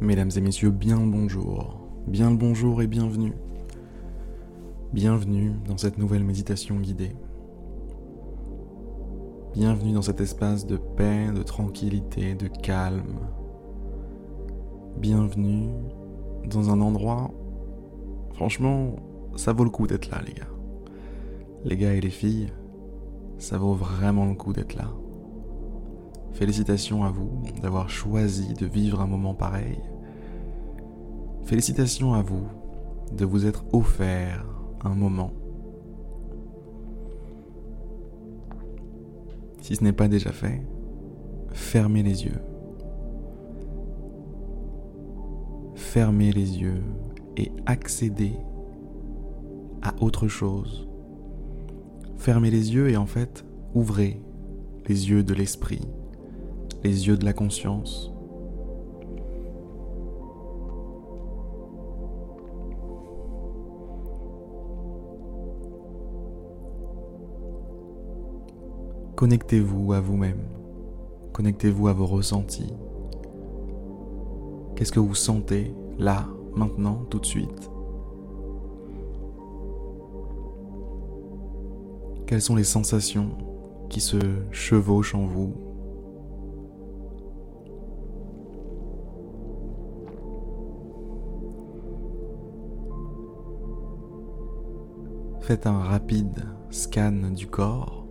Mesdames et messieurs, bien le bonjour, bien le bonjour et bienvenue. Bienvenue dans cette nouvelle méditation guidée. Bienvenue dans cet espace de paix, de tranquillité, de calme. Bienvenue dans un endroit, franchement, ça vaut le coup d'être là, les gars. Les gars et les filles, ça vaut vraiment le coup d'être là. Félicitations à vous d'avoir choisi de vivre un moment pareil. Félicitations à vous de vous être offert un moment. Si ce n'est pas déjà fait, fermez les yeux. Fermez les yeux et accédez à autre chose. Fermez les yeux et en fait, ouvrez les yeux de l'esprit les yeux de la conscience. Connectez-vous à vous-même, connectez-vous à vos ressentis. Qu'est-ce que vous sentez là, maintenant, tout de suite? Quelles sont les sensations qui se chevauchent en vous? Faites un rapide scan du corps,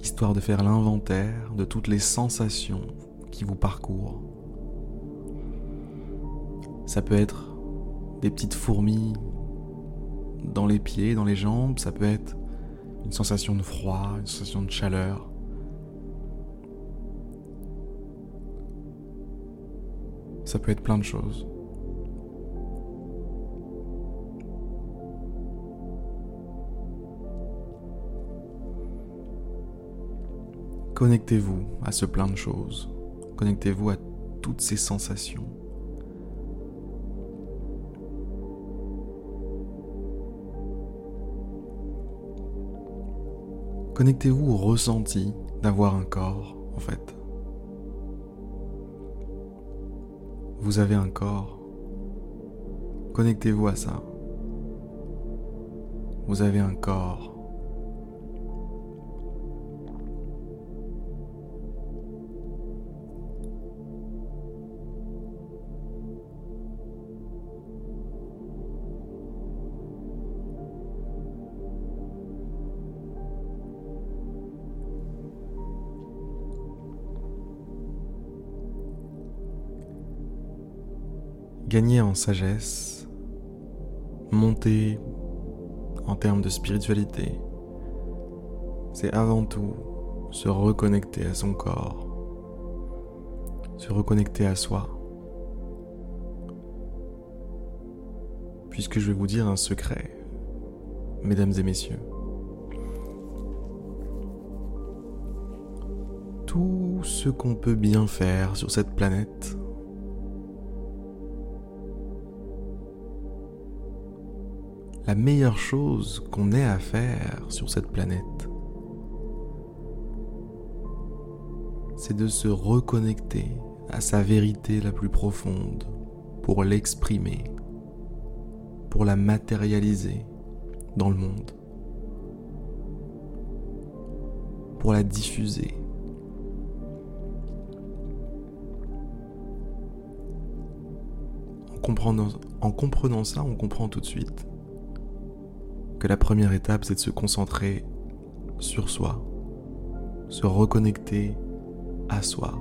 histoire de faire l'inventaire de toutes les sensations qui vous parcourent. Ça peut être des petites fourmis dans les pieds, dans les jambes, ça peut être une sensation de froid, une sensation de chaleur. Ça peut être plein de choses. Connectez-vous à ce plein de choses. Connectez-vous à toutes ces sensations. Connectez-vous au ressenti d'avoir un corps, en fait. Vous avez un corps. Connectez-vous à ça. Vous avez un corps. Gagner en sagesse, monter en termes de spiritualité, c'est avant tout se reconnecter à son corps, se reconnecter à soi. Puisque je vais vous dire un secret, mesdames et messieurs. Tout ce qu'on peut bien faire sur cette planète la meilleure chose qu'on ait à faire sur cette planète, c'est de se reconnecter à sa vérité la plus profonde pour l'exprimer, pour la matérialiser dans le monde, pour la diffuser. En comprenant, en comprenant ça, on comprend tout de suite que la première étape, c'est de se concentrer sur soi, se reconnecter à soi.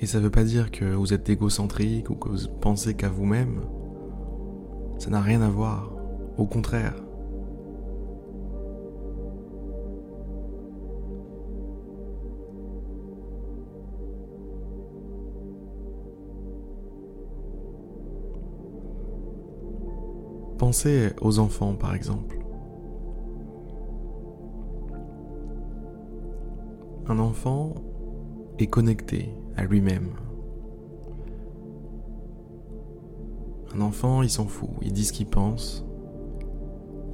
Et ça ne veut pas dire que vous êtes égocentrique ou que vous pensez qu'à vous-même. Ça n'a rien à voir. Au contraire. Pensez aux enfants par exemple. Un enfant est connecté à lui-même. Un enfant, il s'en fout, il dit ce qu'il pense,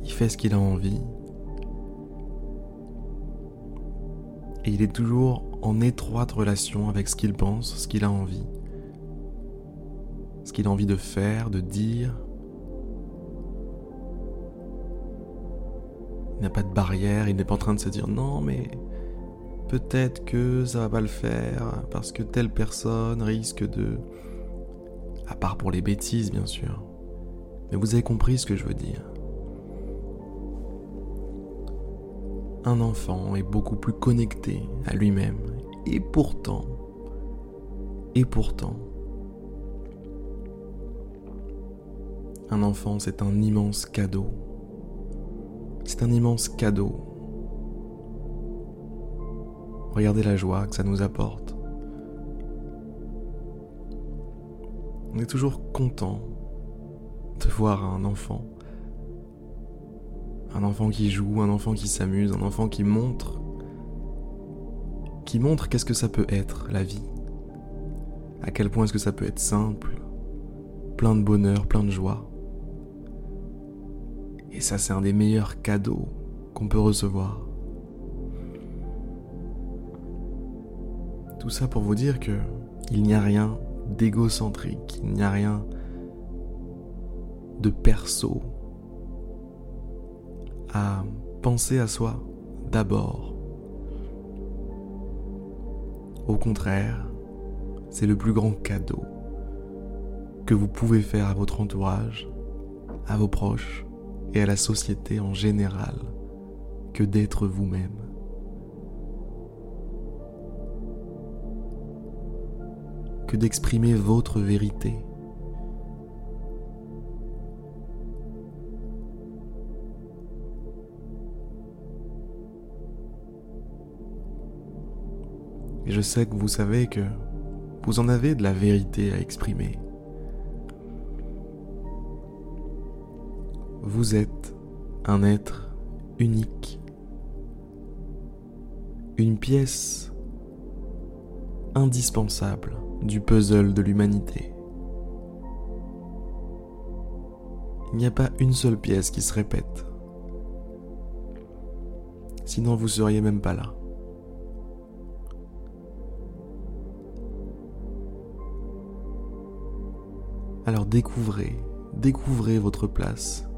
il fait ce qu'il a envie. Et il est toujours en étroite relation avec ce qu'il pense, ce qu'il a envie, ce qu'il a envie de faire, de dire. Il n'a pas de barrière, il n'est pas en train de se dire non mais peut-être que ça va pas le faire parce que telle personne risque de... À part pour les bêtises bien sûr. Mais vous avez compris ce que je veux dire. Un enfant est beaucoup plus connecté à lui-même et pourtant, et pourtant, un enfant c'est un immense cadeau. C'est un immense cadeau. Regardez la joie que ça nous apporte. On est toujours content de voir un enfant. Un enfant qui joue, un enfant qui s'amuse, un enfant qui montre. Qui montre qu'est-ce que ça peut être, la vie. À quel point est-ce que ça peut être simple, plein de bonheur, plein de joie. Et ça, c'est un des meilleurs cadeaux qu'on peut recevoir. Tout ça pour vous dire que il n'y a rien d'égocentrique, il n'y a rien de perso à penser à soi d'abord. Au contraire, c'est le plus grand cadeau que vous pouvez faire à votre entourage, à vos proches et à la société en général que d'être vous-même. Que d'exprimer votre vérité. Et je sais que vous savez que vous en avez de la vérité à exprimer. Vous êtes un être unique, une pièce indispensable du puzzle de l'humanité. Il n'y a pas une seule pièce qui se répète. Sinon vous seriez même pas là. Alors découvrez, découvrez votre place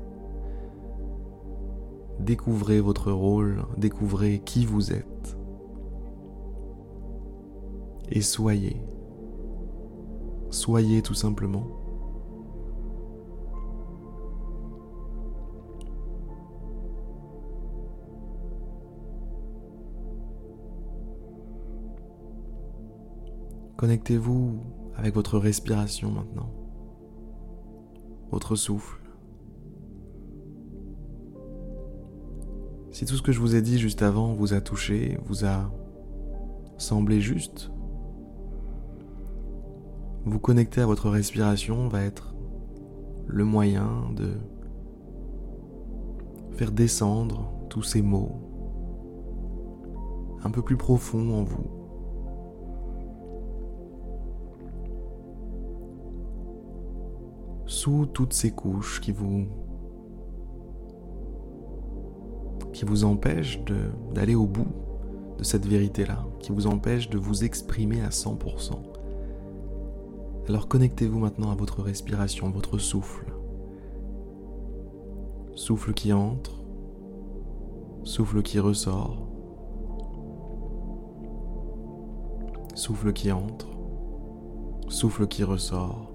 Découvrez votre rôle, découvrez qui vous êtes. Et soyez. Soyez tout simplement. Connectez-vous avec votre respiration maintenant, votre souffle. Si tout ce que je vous ai dit juste avant vous a touché, vous a semblé juste, vous connecter à votre respiration va être le moyen de faire descendre tous ces mots un peu plus profonds en vous. Sous toutes ces couches qui vous qui vous empêche d'aller au bout de cette vérité-là, qui vous empêche de vous exprimer à 100%. Alors connectez-vous maintenant à votre respiration, votre souffle. Souffle qui entre, souffle qui ressort, souffle qui entre, souffle qui ressort.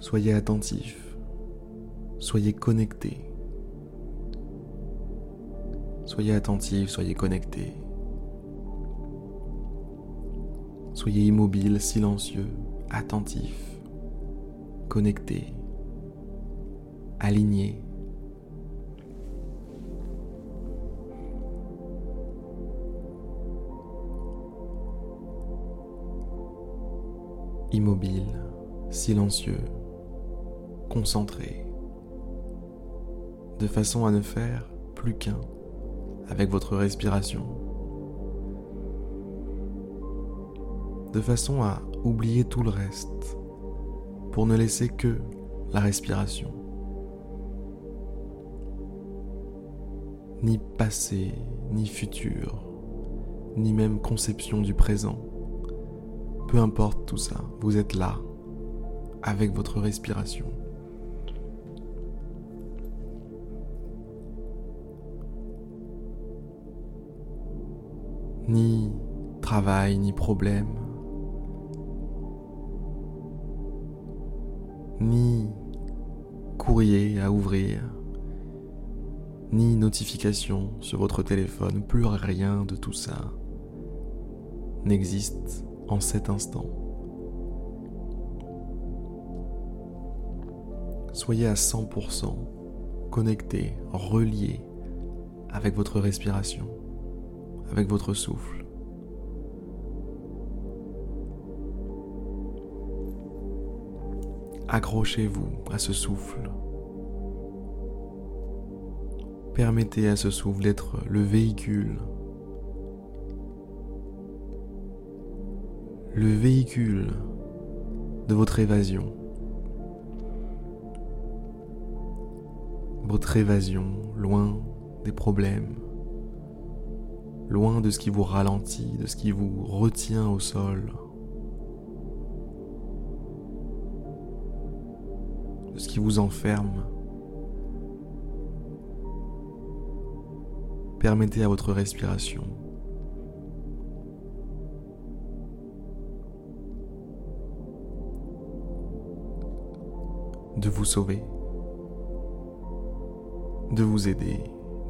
Soyez attentif soyez connectés. Soyez attentifs, soyez connectés. Soyez immobile, silencieux, attentif, connecté, aligné. Immobile, silencieux, concentré de façon à ne faire plus qu'un avec votre respiration, de façon à oublier tout le reste, pour ne laisser que la respiration. Ni passé, ni futur, ni même conception du présent. Peu importe tout ça, vous êtes là, avec votre respiration. Ni travail, ni problème, ni courrier à ouvrir, ni notification sur votre téléphone, plus rien de tout ça n'existe en cet instant. Soyez à 100% connecté, relié avec votre respiration, avec votre souffle. Accrochez-vous à ce souffle. Permettez à ce souffle d'être le véhicule. Le véhicule de votre évasion. Votre évasion loin des problèmes, loin de ce qui vous ralentit, de ce qui vous retient au sol. ce qui vous enferme. Permettez à votre respiration de vous sauver, de vous aider,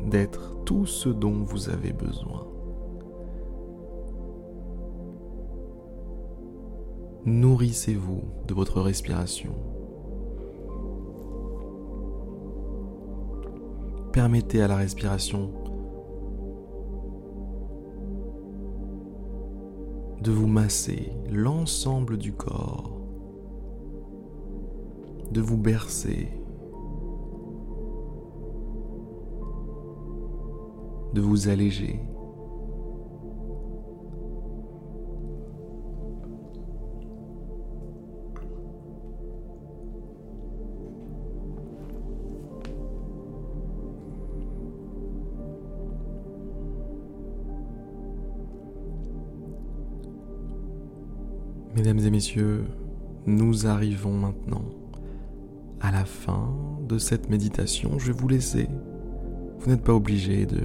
d'être tout ce dont vous avez besoin. Nourrissez-vous de votre respiration. permettez à la respiration de vous masser l'ensemble du corps, de vous bercer, de vous alléger. Mesdames et messieurs, nous arrivons maintenant à la fin de cette méditation. Je vais vous laisser. Vous n'êtes pas obligé de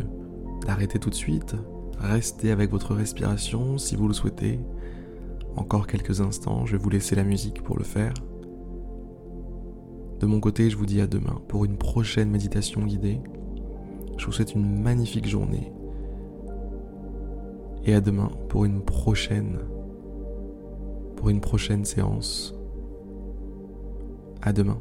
d'arrêter tout de suite. Restez avec votre respiration si vous le souhaitez. Encore quelques instants, je vais vous laisser la musique pour le faire. De mon côté, je vous dis à demain pour une prochaine méditation guidée. Je vous souhaite une magnifique journée. Et à demain pour une prochaine pour une prochaine séance. À demain.